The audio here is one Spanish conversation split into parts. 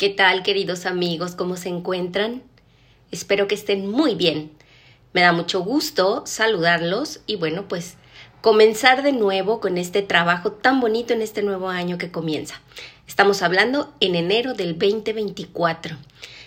¿Qué tal, queridos amigos? ¿Cómo se encuentran? Espero que estén muy bien. Me da mucho gusto saludarlos y bueno, pues comenzar de nuevo con este trabajo tan bonito en este nuevo año que comienza. Estamos hablando en enero del 2024.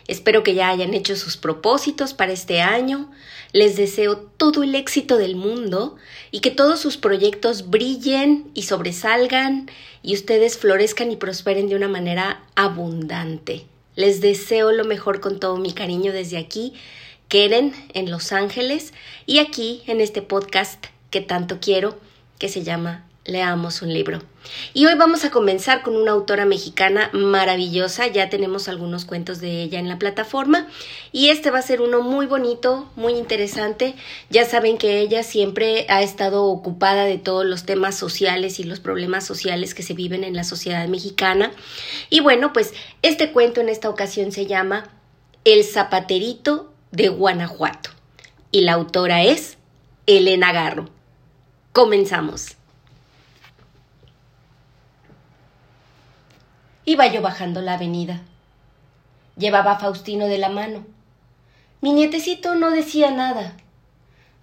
Espero que ya hayan hecho sus propósitos para este año. Les deseo todo el éxito del mundo y que todos sus proyectos brillen y sobresalgan y ustedes florezcan y prosperen de una manera abundante. Les deseo lo mejor con todo mi cariño desde aquí, Keren, en Los Ángeles, y aquí en este podcast que tanto quiero, que se llama leamos un libro. Y hoy vamos a comenzar con una autora mexicana maravillosa, ya tenemos algunos cuentos de ella en la plataforma y este va a ser uno muy bonito, muy interesante. Ya saben que ella siempre ha estado ocupada de todos los temas sociales y los problemas sociales que se viven en la sociedad mexicana. Y bueno, pues este cuento en esta ocasión se llama El zapaterito de Guanajuato y la autora es Elena Garro. Comenzamos. Iba yo bajando la avenida. Llevaba a Faustino de la mano. Mi nietecito no decía nada,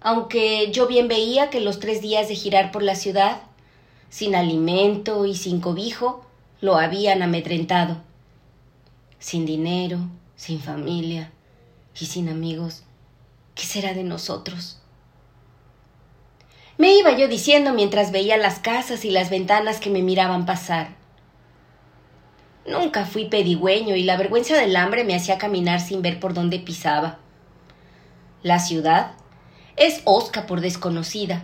aunque yo bien veía que los tres días de girar por la ciudad, sin alimento y sin cobijo, lo habían amedrentado. Sin dinero, sin familia y sin amigos, ¿qué será de nosotros? Me iba yo diciendo mientras veía las casas y las ventanas que me miraban pasar. Nunca fui pedigüeño y la vergüenza del hambre me hacía caminar sin ver por dónde pisaba. La ciudad es osca por desconocida,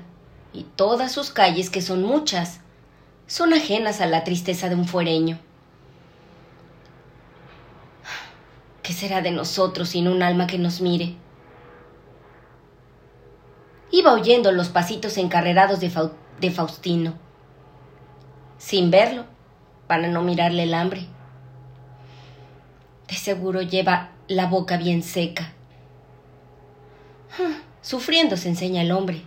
y todas sus calles, que son muchas, son ajenas a la tristeza de un fuereño. ¿Qué será de nosotros sin un alma que nos mire? Iba oyendo los pasitos encarrerados de, de Faustino, sin verlo, para no mirarle el hambre. De seguro lleva la boca bien seca. Ah, sufriendo se enseña el hombre.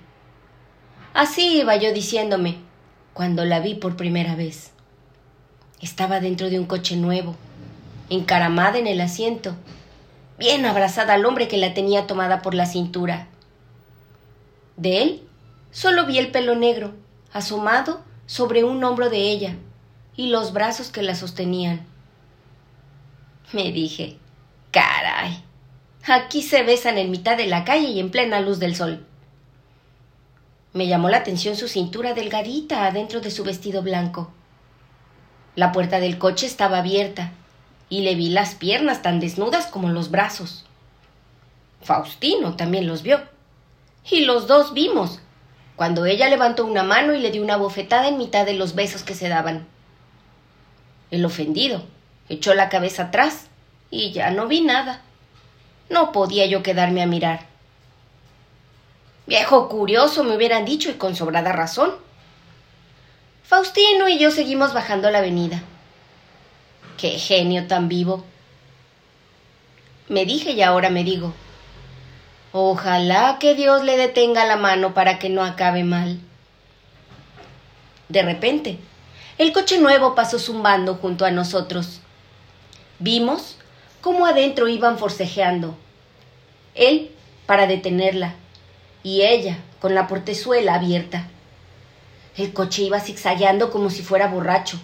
Así iba yo diciéndome cuando la vi por primera vez. Estaba dentro de un coche nuevo, encaramada en el asiento, bien abrazada al hombre que la tenía tomada por la cintura. De él solo vi el pelo negro, asomado sobre un hombro de ella, y los brazos que la sostenían. Me dije, caray, aquí se besan en mitad de la calle y en plena luz del sol. Me llamó la atención su cintura delgadita adentro de su vestido blanco. La puerta del coche estaba abierta y le vi las piernas tan desnudas como los brazos. Faustino también los vio. Y los dos vimos, cuando ella levantó una mano y le dio una bofetada en mitad de los besos que se daban. El ofendido echó la cabeza atrás y ya no vi nada. No podía yo quedarme a mirar. Viejo curioso, me hubieran dicho y con sobrada razón. Faustino y yo seguimos bajando la avenida. Qué genio tan vivo. Me dije y ahora me digo. Ojalá que Dios le detenga la mano para que no acabe mal. De repente, el coche nuevo pasó zumbando junto a nosotros. Vimos cómo adentro iban forcejeando. Él para detenerla y ella con la portezuela abierta. El coche iba zigzagueando como si fuera borracho.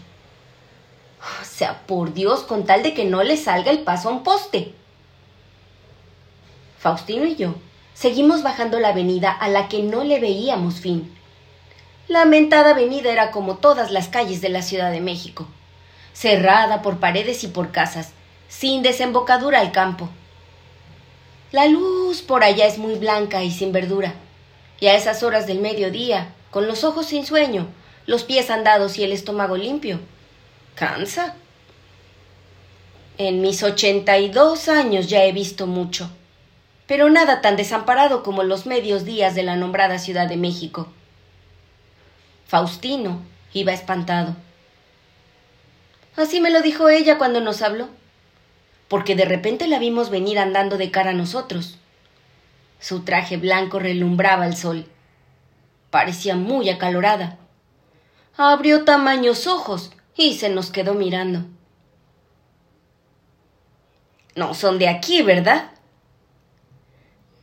O sea, por Dios, con tal de que no le salga el paso a un poste. Faustino y yo seguimos bajando la avenida a la que no le veíamos fin. La mentada avenida era como todas las calles de la Ciudad de México, cerrada por paredes y por casas, sin desembocadura al campo. La luz por allá es muy blanca y sin verdura, y a esas horas del mediodía, con los ojos sin sueño, los pies andados y el estómago limpio, cansa. En mis ochenta y dos años ya he visto mucho, pero nada tan desamparado como los medios días de la nombrada Ciudad de México. Faustino iba espantado. Así me lo dijo ella cuando nos habló, porque de repente la vimos venir andando de cara a nosotros. Su traje blanco relumbraba el sol. Parecía muy acalorada. Abrió tamaños ojos y se nos quedó mirando. No son de aquí, ¿verdad?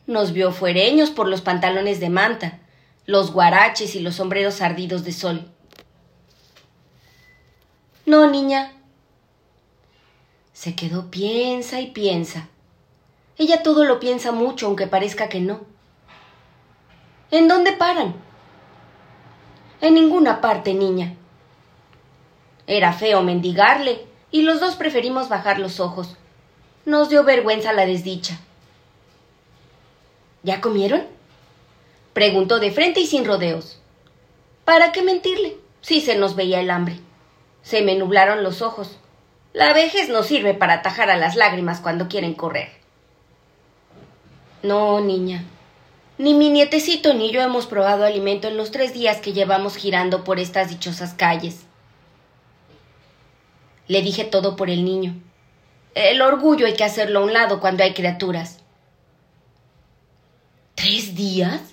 Nos vio fuereños por los pantalones de manta, los guaraches y los sombreros ardidos de sol. No, niña. Se quedó piensa y piensa. Ella todo lo piensa mucho, aunque parezca que no. ¿En dónde paran? En ninguna parte, niña. Era feo mendigarle, y los dos preferimos bajar los ojos. Nos dio vergüenza la desdicha. ¿Ya comieron? Preguntó de frente y sin rodeos. ¿Para qué mentirle? Si se nos veía el hambre. Se me nublaron los ojos. La vejez no sirve para atajar a las lágrimas cuando quieren correr. No, niña. Ni mi nietecito ni yo hemos probado alimento en los tres días que llevamos girando por estas dichosas calles. Le dije todo por el niño. El orgullo hay que hacerlo a un lado cuando hay criaturas. ¿Tres días?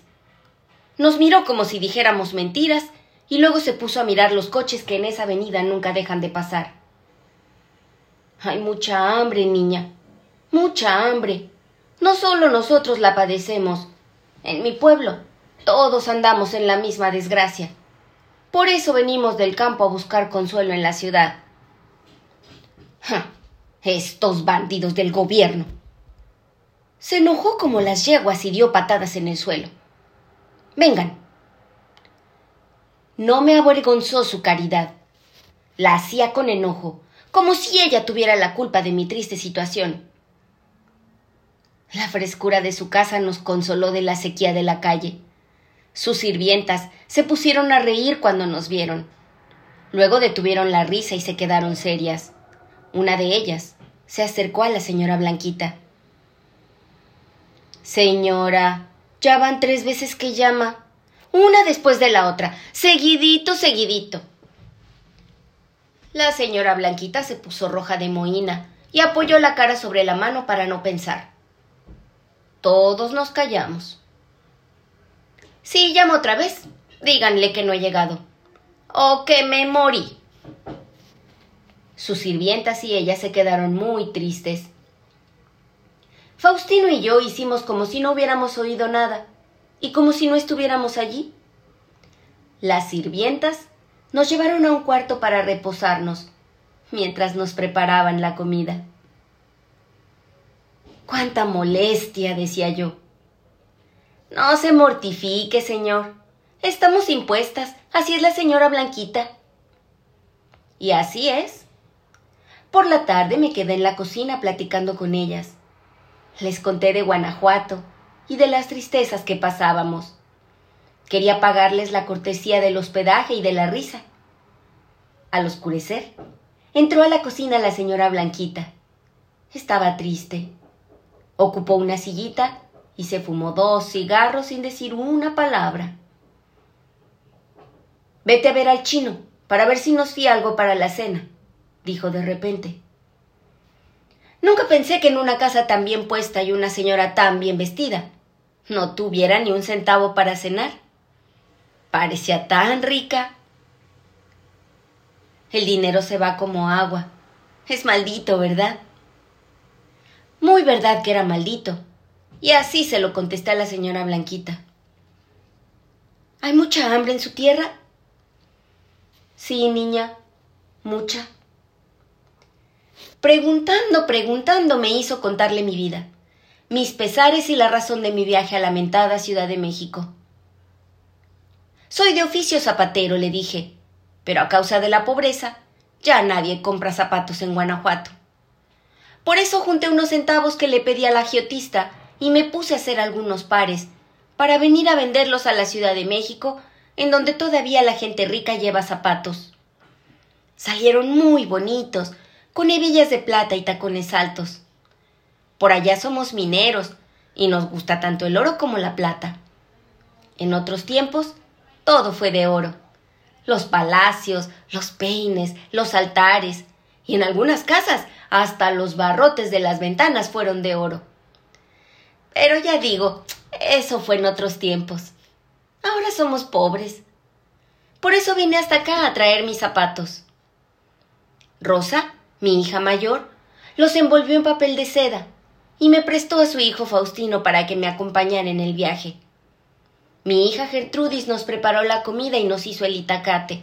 Nos miró como si dijéramos mentiras y luego se puso a mirar los coches que en esa avenida nunca dejan de pasar. Hay mucha hambre, niña. Mucha hambre. No solo nosotros la padecemos. En mi pueblo todos andamos en la misma desgracia. Por eso venimos del campo a buscar consuelo en la ciudad. Estos bandidos del gobierno. Se enojó como las yeguas y dio patadas en el suelo. Vengan. No me avergonzó su caridad. La hacía con enojo, como si ella tuviera la culpa de mi triste situación. La frescura de su casa nos consoló de la sequía de la calle. Sus sirvientas se pusieron a reír cuando nos vieron. Luego detuvieron la risa y se quedaron serias. Una de ellas se acercó a la señora Blanquita. Señora, ya van tres veces que llama. Una después de la otra, seguidito, seguidito. La señora Blanquita se puso roja de mohina y apoyó la cara sobre la mano para no pensar. Todos nos callamos. Sí, llamo otra vez. Díganle que no he llegado. O que me morí. Sus sirvientas y ella se quedaron muy tristes. Faustino y yo hicimos como si no hubiéramos oído nada y como si no estuviéramos allí. Las sirvientas nos llevaron a un cuarto para reposarnos mientras nos preparaban la comida. Cuánta molestia, decía yo. No se mortifique, señor. Estamos impuestas. Así es la señora Blanquita. Y así es. Por la tarde me quedé en la cocina platicando con ellas. Les conté de Guanajuato y de las tristezas que pasábamos. Quería pagarles la cortesía del hospedaje y de la risa. Al oscurecer, entró a la cocina la señora Blanquita. Estaba triste. Ocupó una sillita y se fumó dos cigarros sin decir una palabra. Vete a ver al chino para ver si nos fía algo para la cena, dijo de repente. Nunca pensé que en una casa tan bien puesta y una señora tan bien vestida no tuviera ni un centavo para cenar. Parecía tan rica. El dinero se va como agua. Es maldito, ¿verdad? Muy verdad que era maldito. Y así se lo contesté a la señora Blanquita. ¿Hay mucha hambre en su tierra? Sí, niña, mucha. Preguntando, preguntando me hizo contarle mi vida, mis pesares y la razón de mi viaje a la lamentada Ciudad de México. Soy de oficio zapatero, le dije, pero a causa de la pobreza ya nadie compra zapatos en Guanajuato. Por eso junté unos centavos que le pedí al agiotista y me puse a hacer algunos pares para venir a venderlos a la Ciudad de México, en donde todavía la gente rica lleva zapatos. Salieron muy bonitos, con hebillas de plata y tacones altos. Por allá somos mineros y nos gusta tanto el oro como la plata. En otros tiempos, todo fue de oro. Los palacios, los peines, los altares, y en algunas casas hasta los barrotes de las ventanas fueron de oro. Pero ya digo, eso fue en otros tiempos. Ahora somos pobres. Por eso vine hasta acá a traer mis zapatos. Rosa mi hija mayor, los envolvió en papel de seda y me prestó a su hijo Faustino para que me acompañara en el viaje. Mi hija Gertrudis nos preparó la comida y nos hizo el itacate.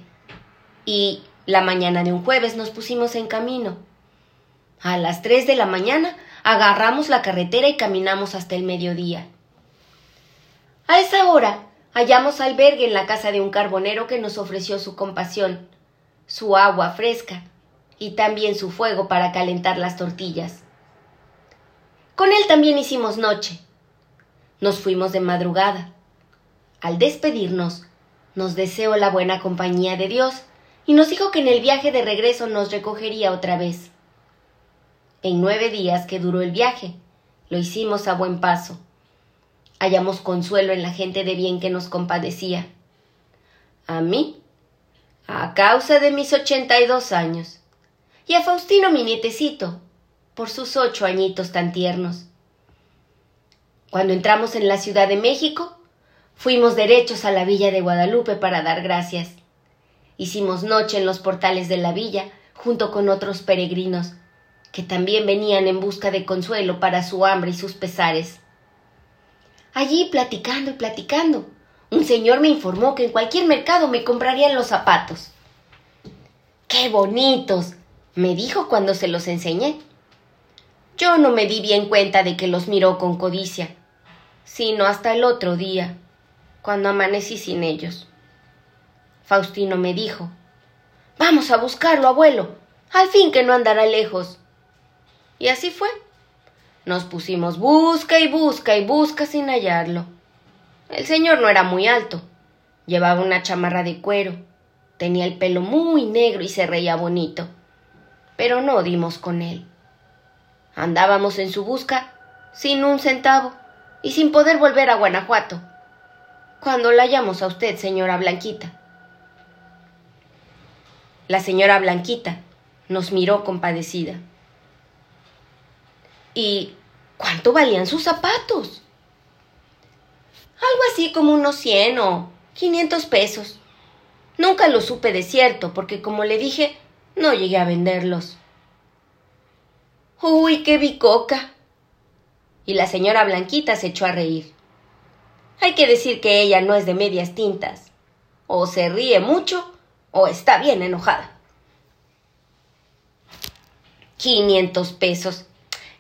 Y la mañana de un jueves nos pusimos en camino. A las tres de la mañana agarramos la carretera y caminamos hasta el mediodía. A esa hora hallamos albergue en la casa de un carbonero que nos ofreció su compasión, su agua fresca y también su fuego para calentar las tortillas. Con él también hicimos noche. Nos fuimos de madrugada. Al despedirnos, nos deseó la buena compañía de Dios y nos dijo que en el viaje de regreso nos recogería otra vez. En nueve días que duró el viaje, lo hicimos a buen paso. Hallamos consuelo en la gente de bien que nos compadecía. A mí, a causa de mis ochenta y dos años, y a Faustino mi nietecito, por sus ocho añitos tan tiernos. Cuando entramos en la Ciudad de México, fuimos derechos a la villa de Guadalupe para dar gracias. Hicimos noche en los portales de la villa, junto con otros peregrinos, que también venían en busca de consuelo para su hambre y sus pesares. Allí, platicando y platicando, un señor me informó que en cualquier mercado me comprarían los zapatos. ¡Qué bonitos! Me dijo cuando se los enseñé. Yo no me di bien cuenta de que los miró con codicia, sino hasta el otro día, cuando amanecí sin ellos. Faustino me dijo Vamos a buscarlo, abuelo. Al fin que no andará lejos. Y así fue. Nos pusimos busca y busca y busca sin hallarlo. El señor no era muy alto. Llevaba una chamarra de cuero. Tenía el pelo muy negro y se reía bonito pero no dimos con él. Andábamos en su busca sin un centavo y sin poder volver a Guanajuato. Cuando la hallamos a usted, señora Blanquita. La señora Blanquita nos miró compadecida. ¿Y cuánto valían sus zapatos? Algo así como unos cien o quinientos pesos. Nunca lo supe de cierto, porque como le dije, no llegué a venderlos. ¡Uy, qué bicoca! Y la señora Blanquita se echó a reír. Hay que decir que ella no es de medias tintas. O se ríe mucho o está bien enojada. Quinientos pesos.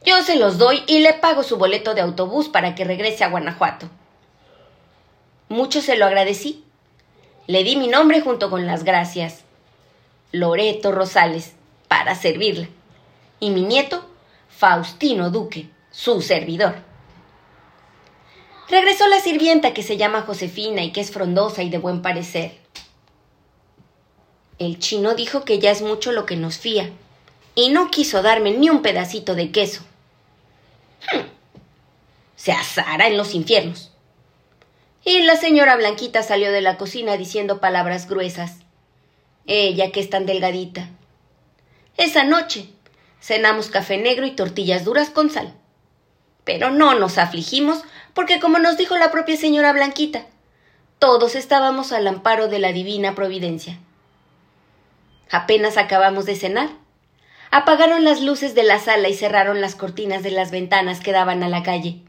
Yo se los doy y le pago su boleto de autobús para que regrese a Guanajuato. Mucho se lo agradecí. Le di mi nombre junto con las gracias. Loreto Rosales, para servirle, y mi nieto, Faustino Duque, su servidor. Regresó la sirvienta que se llama Josefina y que es frondosa y de buen parecer. El chino dijo que ya es mucho lo que nos fía, y no quiso darme ni un pedacito de queso. Hmm. Se asara en los infiernos. Y la señora Blanquita salió de la cocina diciendo palabras gruesas ella que es tan delgadita. Esa noche cenamos café negro y tortillas duras con sal. Pero no nos afligimos porque, como nos dijo la propia señora Blanquita, todos estábamos al amparo de la divina providencia. Apenas acabamos de cenar. Apagaron las luces de la sala y cerraron las cortinas de las ventanas que daban a la calle.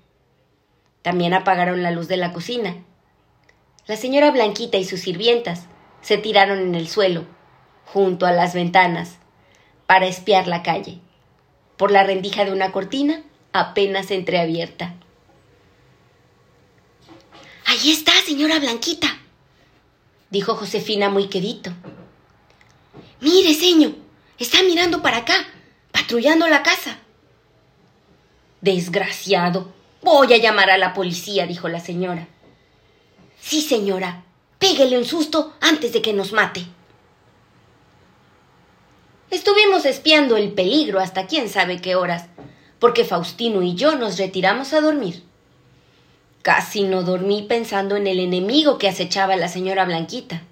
También apagaron la luz de la cocina. La señora Blanquita y sus sirvientas se tiraron en el suelo, junto a las ventanas, para espiar la calle, por la rendija de una cortina apenas entreabierta. Ahí está, señora Blanquita, dijo Josefina muy quedito. Mire, señor, está mirando para acá, patrullando la casa. Desgraciado. Voy a llamar a la policía, dijo la señora. Sí, señora, Pégale un susto antes de que nos mate. Estuvimos espiando el peligro hasta quién sabe qué horas, porque Faustino y yo nos retiramos a dormir. Casi no dormí pensando en el enemigo que acechaba la señora Blanquita.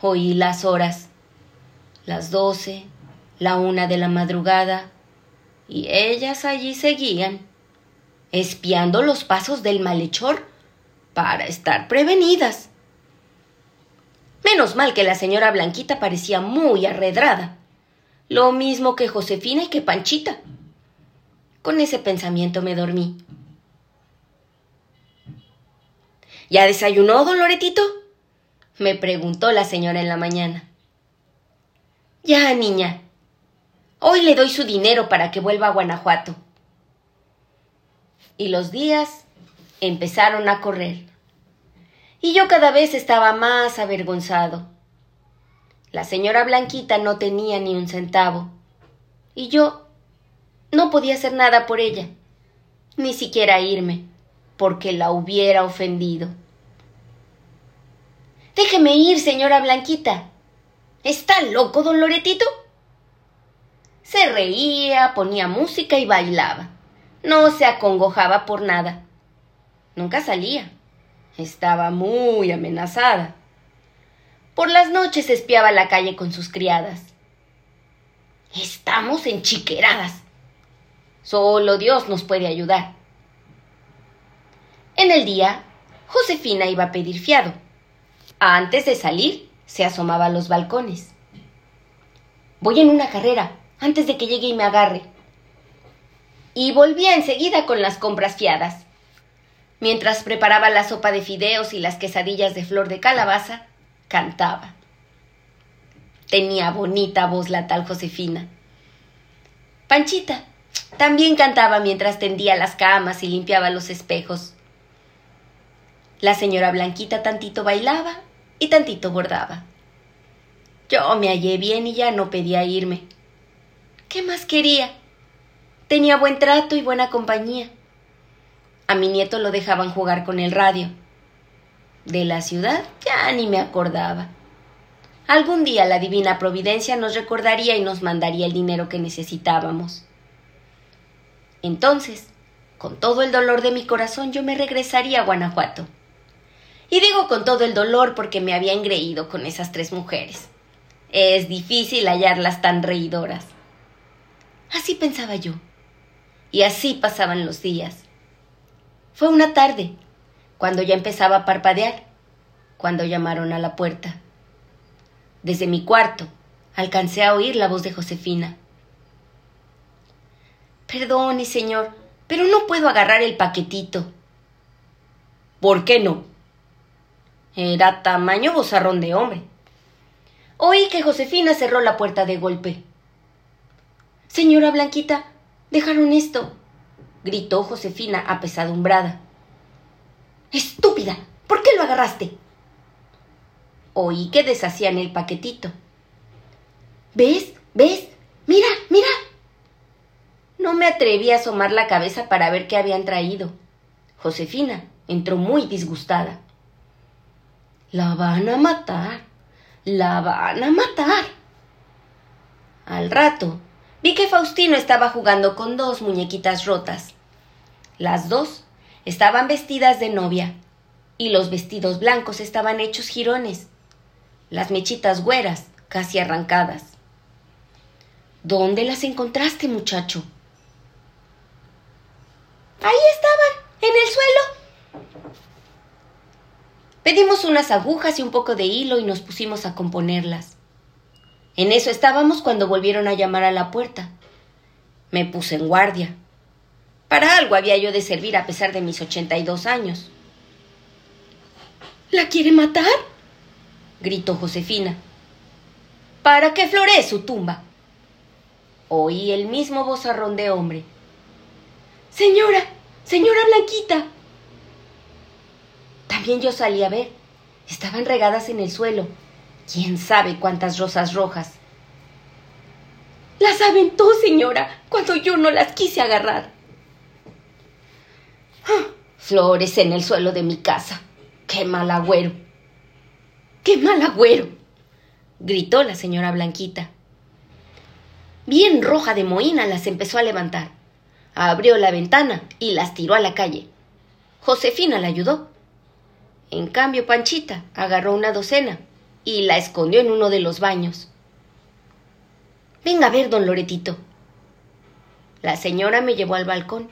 Oí las horas, las doce, la una de la madrugada, y ellas allí seguían, espiando los pasos del malhechor para estar prevenidas. Menos mal que la señora Blanquita parecía muy arredrada. Lo mismo que Josefina y que Panchita. Con ese pensamiento me dormí. ¿Ya desayunó, don Loretito? me preguntó la señora en la mañana. Ya, niña. Hoy le doy su dinero para que vuelva a Guanajuato. Y los días empezaron a correr. Y yo cada vez estaba más avergonzado. La señora Blanquita no tenía ni un centavo. Y yo no podía hacer nada por ella, ni siquiera irme, porque la hubiera ofendido. Déjeme ir, señora Blanquita. ¿Está loco, don Loretito? Se reía, ponía música y bailaba. No se acongojaba por nada. Nunca salía. Estaba muy amenazada. Por las noches espiaba la calle con sus criadas. Estamos enchiqueradas. Solo Dios nos puede ayudar. En el día, Josefina iba a pedir fiado. Antes de salir, se asomaba a los balcones. Voy en una carrera, antes de que llegue y me agarre. Y volvía enseguida con las compras fiadas. Mientras preparaba la sopa de fideos y las quesadillas de flor de calabaza, cantaba. Tenía bonita voz la tal Josefina. Panchita también cantaba mientras tendía las camas y limpiaba los espejos. La señora Blanquita tantito bailaba y tantito bordaba. Yo me hallé bien y ya no pedía irme. ¿Qué más quería? Tenía buen trato y buena compañía. A mi nieto lo dejaban jugar con el radio. De la ciudad ya ni me acordaba. Algún día la divina providencia nos recordaría y nos mandaría el dinero que necesitábamos. Entonces, con todo el dolor de mi corazón, yo me regresaría a Guanajuato. Y digo con todo el dolor porque me había engreído con esas tres mujeres. Es difícil hallarlas tan reidoras. Así pensaba yo. Y así pasaban los días. Fue una tarde, cuando ya empezaba a parpadear, cuando llamaron a la puerta. Desde mi cuarto alcancé a oír la voz de Josefina. Perdone, señor, pero no puedo agarrar el paquetito. ¿Por qué no? Era tamaño bozarrón de hombre. Oí que Josefina cerró la puerta de golpe. Señora Blanquita, dejaron esto, gritó Josefina apesadumbrada. Estúpida, ¿por qué lo agarraste? Oí que deshacían el paquetito. ¿Ves? ¿Ves? Mira, mira. No me atreví a asomar la cabeza para ver qué habían traído. Josefina entró muy disgustada. La van a matar. La van a matar. Al rato vi que Faustino estaba jugando con dos muñequitas rotas. Las dos estaban vestidas de novia y los vestidos blancos estaban hechos jirones, las mechitas güeras casi arrancadas. ¿Dónde las encontraste, muchacho? Ahí estaban, en el suelo. Pedimos unas agujas y un poco de hilo y nos pusimos a componerlas. En eso estábamos cuando volvieron a llamar a la puerta. Me puse en guardia. Para algo había yo de servir a pesar de mis ochenta y dos años. ¿La quiere matar? gritó Josefina. Para que floree su tumba. Oí el mismo vozarrón de hombre. Señora, señora Blanquita. También yo salí a ver. Estaban regadas en el suelo. Quién sabe cuántas rosas rojas. Las aventó, señora, cuando yo no las quise agarrar. Flores en el suelo de mi casa. ¡Qué mal agüero! ¡Qué mal agüero! gritó la señora Blanquita. Bien roja de mohina las empezó a levantar. Abrió la ventana y las tiró a la calle. Josefina la ayudó. En cambio, Panchita agarró una docena y la escondió en uno de los baños. Venga a ver, don Loretito. La señora me llevó al balcón.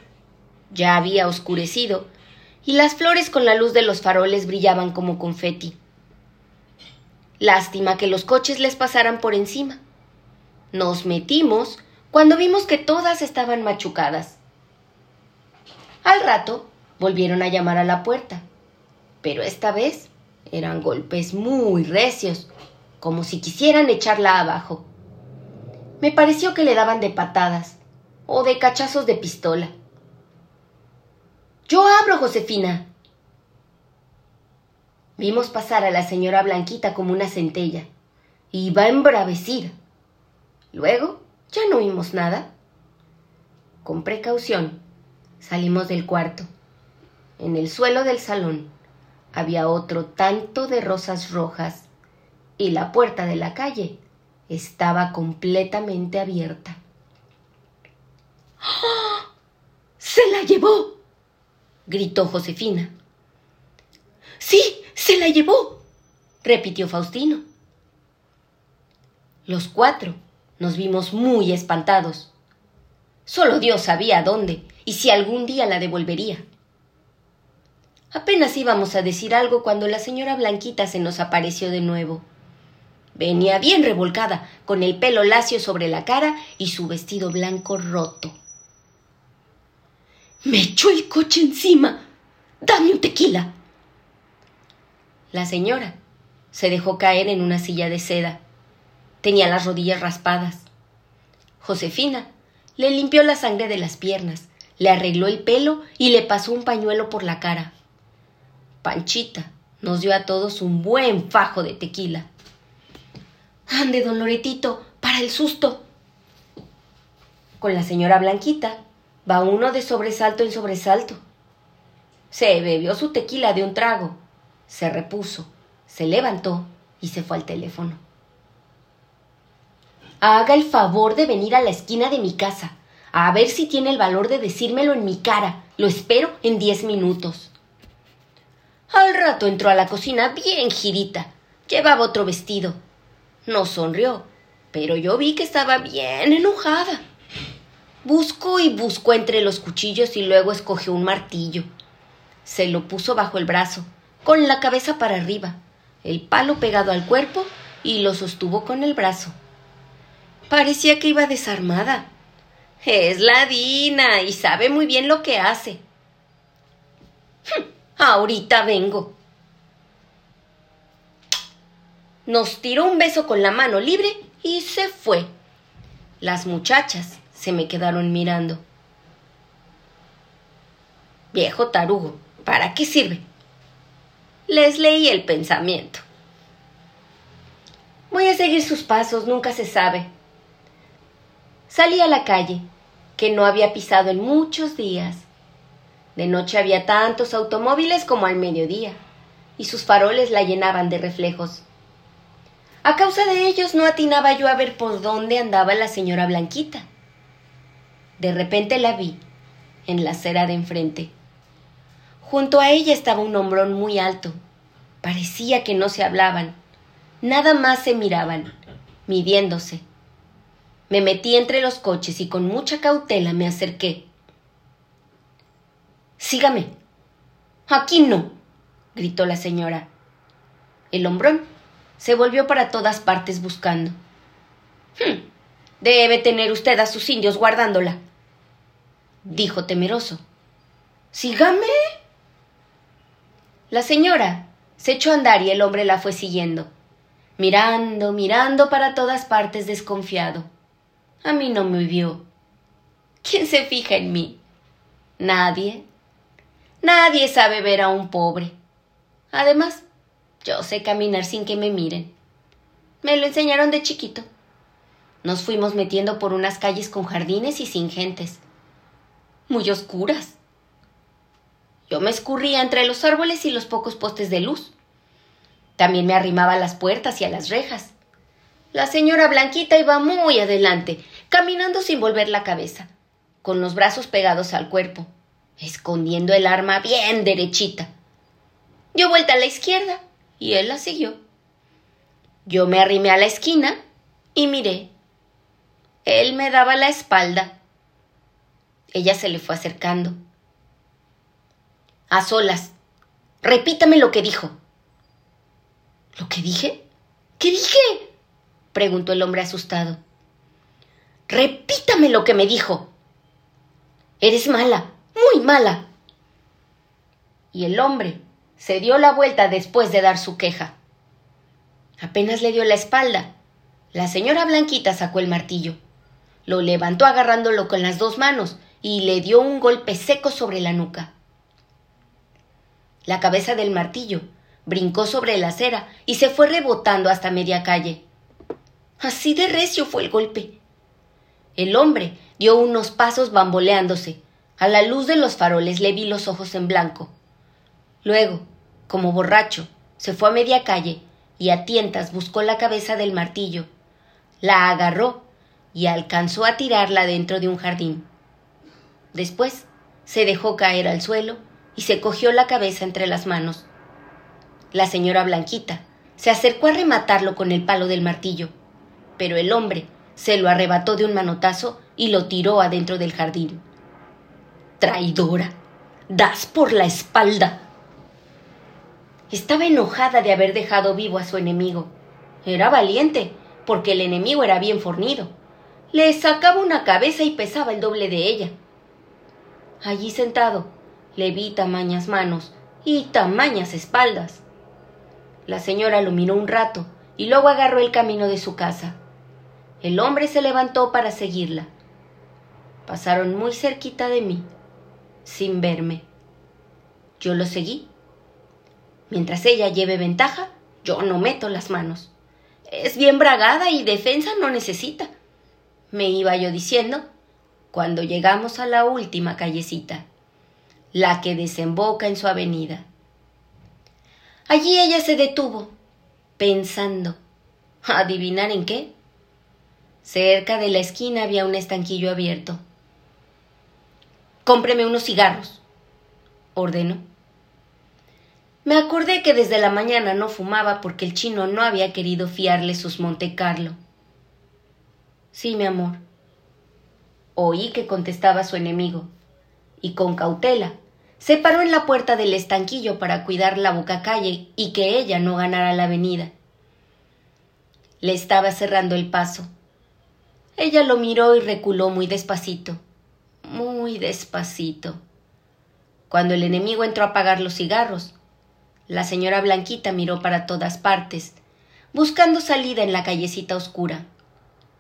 Ya había oscurecido y las flores con la luz de los faroles brillaban como confeti. Lástima que los coches les pasaran por encima. Nos metimos cuando vimos que todas estaban machucadas. Al rato volvieron a llamar a la puerta, pero esta vez eran golpes muy recios, como si quisieran echarla abajo. Me pareció que le daban de patadas o de cachazos de pistola. Yo abro, Josefina. Vimos pasar a la señora Blanquita como una centella. Iba embravecida. Luego ya no vimos nada. Con precaución salimos del cuarto. En el suelo del salón había otro tanto de rosas rojas y la puerta de la calle estaba completamente abierta. ¡Ah! ¡Se la llevó! Gritó Josefina. Sí, se la llevó, repitió Faustino. Los cuatro nos vimos muy espantados. Solo Dios sabía dónde y si algún día la devolvería. Apenas íbamos a decir algo cuando la señora Blanquita se nos apareció de nuevo. Venía bien revolcada, con el pelo lacio sobre la cara y su vestido blanco roto. Me echó el coche encima. Dame un tequila. La señora se dejó caer en una silla de seda. Tenía las rodillas raspadas. Josefina le limpió la sangre de las piernas, le arregló el pelo y le pasó un pañuelo por la cara. Panchita nos dio a todos un buen fajo de tequila. Ande, don Loretito, para el susto. Con la señora Blanquita va uno de sobresalto en sobresalto. Se bebió su tequila de un trago, se repuso, se levantó y se fue al teléfono. Haga el favor de venir a la esquina de mi casa, a ver si tiene el valor de decírmelo en mi cara. Lo espero en diez minutos. Al rato entró a la cocina bien girita. Llevaba otro vestido. No sonrió, pero yo vi que estaba bien enojada. Buscó y buscó entre los cuchillos y luego escogió un martillo. Se lo puso bajo el brazo, con la cabeza para arriba, el palo pegado al cuerpo y lo sostuvo con el brazo. Parecía que iba desarmada. Es la Dina y sabe muy bien lo que hace. Ahorita vengo. Nos tiró un beso con la mano libre y se fue. Las muchachas se me quedaron mirando. Viejo tarugo, ¿para qué sirve? Les leí el pensamiento. Voy a seguir sus pasos, nunca se sabe. Salí a la calle, que no había pisado en muchos días. De noche había tantos automóviles como al mediodía, y sus faroles la llenaban de reflejos. A causa de ellos no atinaba yo a ver por dónde andaba la señora Blanquita. De repente la vi en la acera de enfrente. Junto a ella estaba un hombrón muy alto. Parecía que no se hablaban, nada más se miraban, midiéndose. Me metí entre los coches y con mucha cautela me acerqué. Sígame. Aquí no, gritó la señora. El hombrón se volvió para todas partes buscando. Hmm, debe tener usted a sus indios guardándola, dijo temeroso. Sígame. La señora se echó a andar y el hombre la fue siguiendo, mirando, mirando para todas partes desconfiado. A mí no me vio. ¿Quién se fija en mí? Nadie. Nadie sabe ver a un pobre. Además, yo sé caminar sin que me miren. Me lo enseñaron de chiquito. Nos fuimos metiendo por unas calles con jardines y sin gentes. Muy oscuras. Yo me escurría entre los árboles y los pocos postes de luz. También me arrimaba a las puertas y a las rejas. La señora Blanquita iba muy adelante, caminando sin volver la cabeza, con los brazos pegados al cuerpo escondiendo el arma bien derechita. Dio vuelta a la izquierda y él la siguió. Yo me arrimé a la esquina y miré. Él me daba la espalda. Ella se le fue acercando. A solas. Repítame lo que dijo. ¿Lo que dije? ¿Qué dije? preguntó el hombre asustado. Repítame lo que me dijo. Eres mala, muy mala. Y el hombre se dio la vuelta después de dar su queja. Apenas le dio la espalda. La señora Blanquita sacó el martillo. Lo levantó agarrándolo con las dos manos y le dio un golpe seco sobre la nuca. La cabeza del martillo brincó sobre la acera y se fue rebotando hasta media calle. Así de recio fue el golpe. El hombre dio unos pasos bamboleándose. A la luz de los faroles le vi los ojos en blanco. Luego, como borracho, se fue a media calle y a tientas buscó la cabeza del martillo. La agarró y alcanzó a tirarla dentro de un jardín. Después se dejó caer al suelo y se cogió la cabeza entre las manos. La señora Blanquita se acercó a rematarlo con el palo del martillo, pero el hombre se lo arrebató de un manotazo y lo tiró adentro del jardín. Traidora. Das por la espalda. Estaba enojada de haber dejado vivo a su enemigo. Era valiente, porque el enemigo era bien fornido. Le sacaba una cabeza y pesaba el doble de ella. Allí sentado, le vi tamañas manos y tamañas espaldas. La señora lo miró un rato y luego agarró el camino de su casa. El hombre se levantó para seguirla. Pasaron muy cerquita de mí, sin verme. Yo lo seguí. Mientras ella lleve ventaja, yo no meto las manos. Es bien bragada y defensa no necesita. Me iba yo diciendo cuando llegamos a la última callecita, la que desemboca en su avenida. Allí ella se detuvo, pensando. ¿Adivinar en qué? Cerca de la esquina había un estanquillo abierto. Cómpreme unos cigarros, ordenó. Me acordé que desde la mañana no fumaba porque el chino no había querido fiarle sus Monte Carlo. Sí, mi amor. Oí que contestaba su enemigo, y con cautela se paró en la puerta del estanquillo para cuidar la boca calle y que ella no ganara la avenida. Le estaba cerrando el paso. Ella lo miró y reculó muy despacito, muy despacito. Cuando el enemigo entró a apagar los cigarros, la señora Blanquita miró para todas partes, buscando salida en la callecita oscura,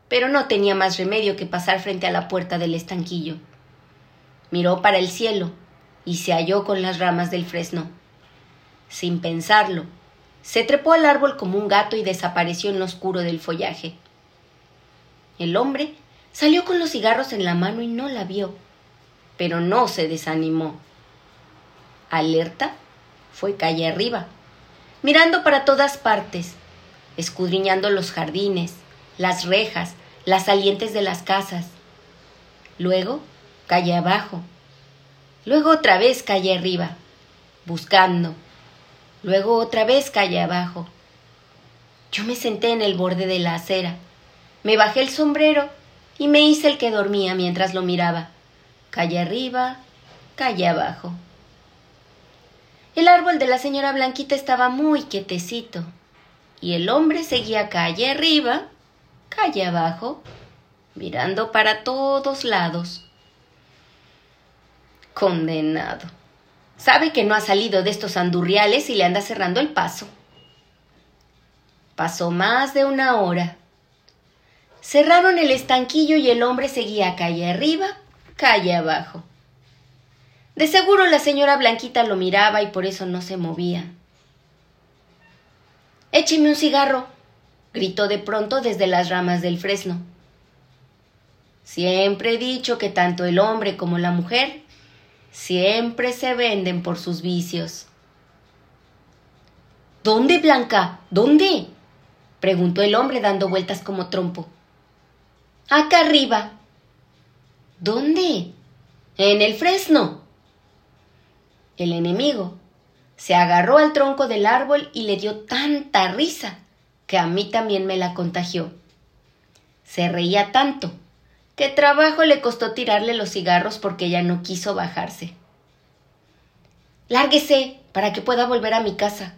pero no tenía más remedio que pasar frente a la puerta del estanquillo. Miró para el cielo y se halló con las ramas del fresno. Sin pensarlo, se trepó al árbol como un gato y desapareció en lo oscuro del follaje. El hombre salió con los cigarros en la mano y no la vio, pero no se desanimó. Alerta, fue calle arriba, mirando para todas partes, escudriñando los jardines, las rejas, las salientes de las casas. Luego, calle abajo, Luego otra vez calle arriba, buscando. Luego otra vez calle abajo. Yo me senté en el borde de la acera. Me bajé el sombrero y me hice el que dormía mientras lo miraba. Calle arriba, calle abajo. El árbol de la señora Blanquita estaba muy quietecito y el hombre seguía calle arriba, calle abajo, mirando para todos lados. Condenado. Sabe que no ha salido de estos andurriales y le anda cerrando el paso. Pasó más de una hora. Cerraron el estanquillo y el hombre seguía calle arriba, calle abajo. De seguro la señora Blanquita lo miraba y por eso no se movía. Écheme un cigarro, gritó de pronto desde las ramas del fresno. Siempre he dicho que tanto el hombre como la mujer siempre se venden por sus vicios. ¿Dónde, Blanca? ¿Dónde? preguntó el hombre dando vueltas como trompo. Acá arriba. ¿Dónde? En el fresno. El enemigo se agarró al tronco del árbol y le dio tanta risa que a mí también me la contagió. Se reía tanto Qué trabajo le costó tirarle los cigarros porque ella no quiso bajarse. Lárguese para que pueda volver a mi casa.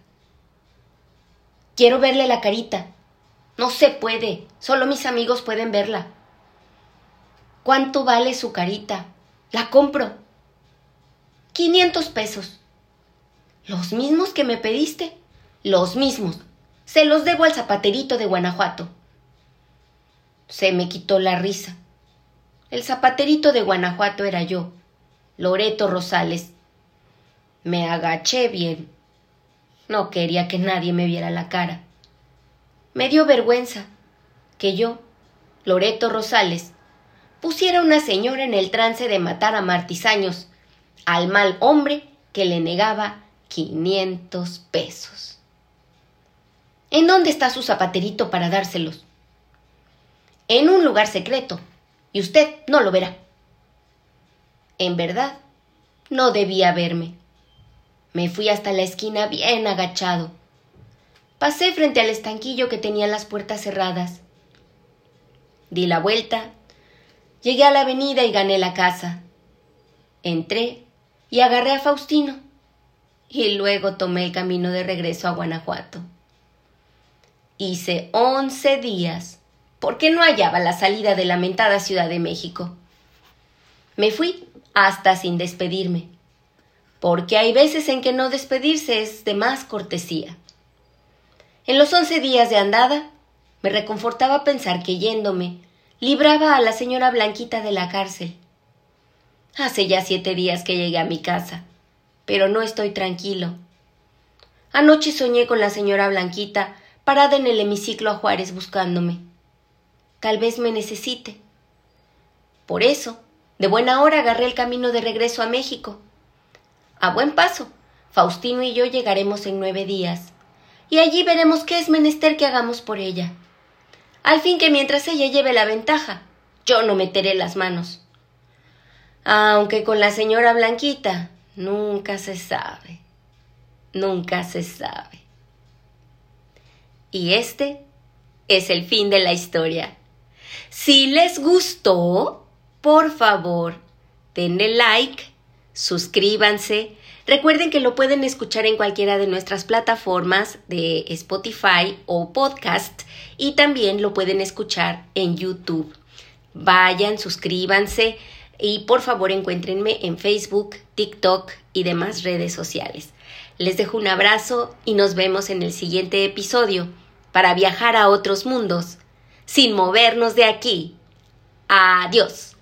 Quiero verle la carita. No se puede, solo mis amigos pueden verla. ¿Cuánto vale su carita? La compro. 500 pesos. Los mismos que me pediste. Los mismos. Se los debo al zapaterito de Guanajuato. Se me quitó la risa. El zapaterito de Guanajuato era yo, Loreto Rosales. Me agaché bien. No quería que nadie me viera la cara. Me dio vergüenza que yo, Loreto Rosales, pusiera una señora en el trance de matar a martisaños, al mal hombre que le negaba quinientos pesos. ¿En dónde está su zapaterito para dárselos? En un lugar secreto, y usted no lo verá. En verdad, no debía verme. Me fui hasta la esquina bien agachado. Pasé frente al estanquillo que tenía las puertas cerradas. Di la vuelta, llegué a la avenida y gané la casa. Entré y agarré a Faustino y luego tomé el camino de regreso a Guanajuato. Hice once días porque no hallaba la salida de la mentada Ciudad de México. Me fui hasta sin despedirme, porque hay veces en que no despedirse es de más cortesía. En los once días de andada, me reconfortaba pensar que yéndome, libraba a la señora Blanquita de la cárcel. Hace ya siete días que llegué a mi casa pero no estoy tranquilo. Anoche soñé con la señora Blanquita parada en el hemiciclo a Juárez buscándome. Tal vez me necesite. Por eso, de buena hora agarré el camino de regreso a México. A buen paso, Faustino y yo llegaremos en nueve días, y allí veremos qué es menester que hagamos por ella. Al fin que mientras ella lleve la ventaja, yo no meteré las manos. Aunque con la señora Blanquita Nunca se sabe. Nunca se sabe. Y este es el fin de la historia. Si les gustó, por favor, denle like, suscríbanse. Recuerden que lo pueden escuchar en cualquiera de nuestras plataformas de Spotify o podcast y también lo pueden escuchar en YouTube. Vayan, suscríbanse, y por favor encuéntrenme en Facebook, TikTok y demás redes sociales. Les dejo un abrazo y nos vemos en el siguiente episodio para viajar a otros mundos sin movernos de aquí. Adiós.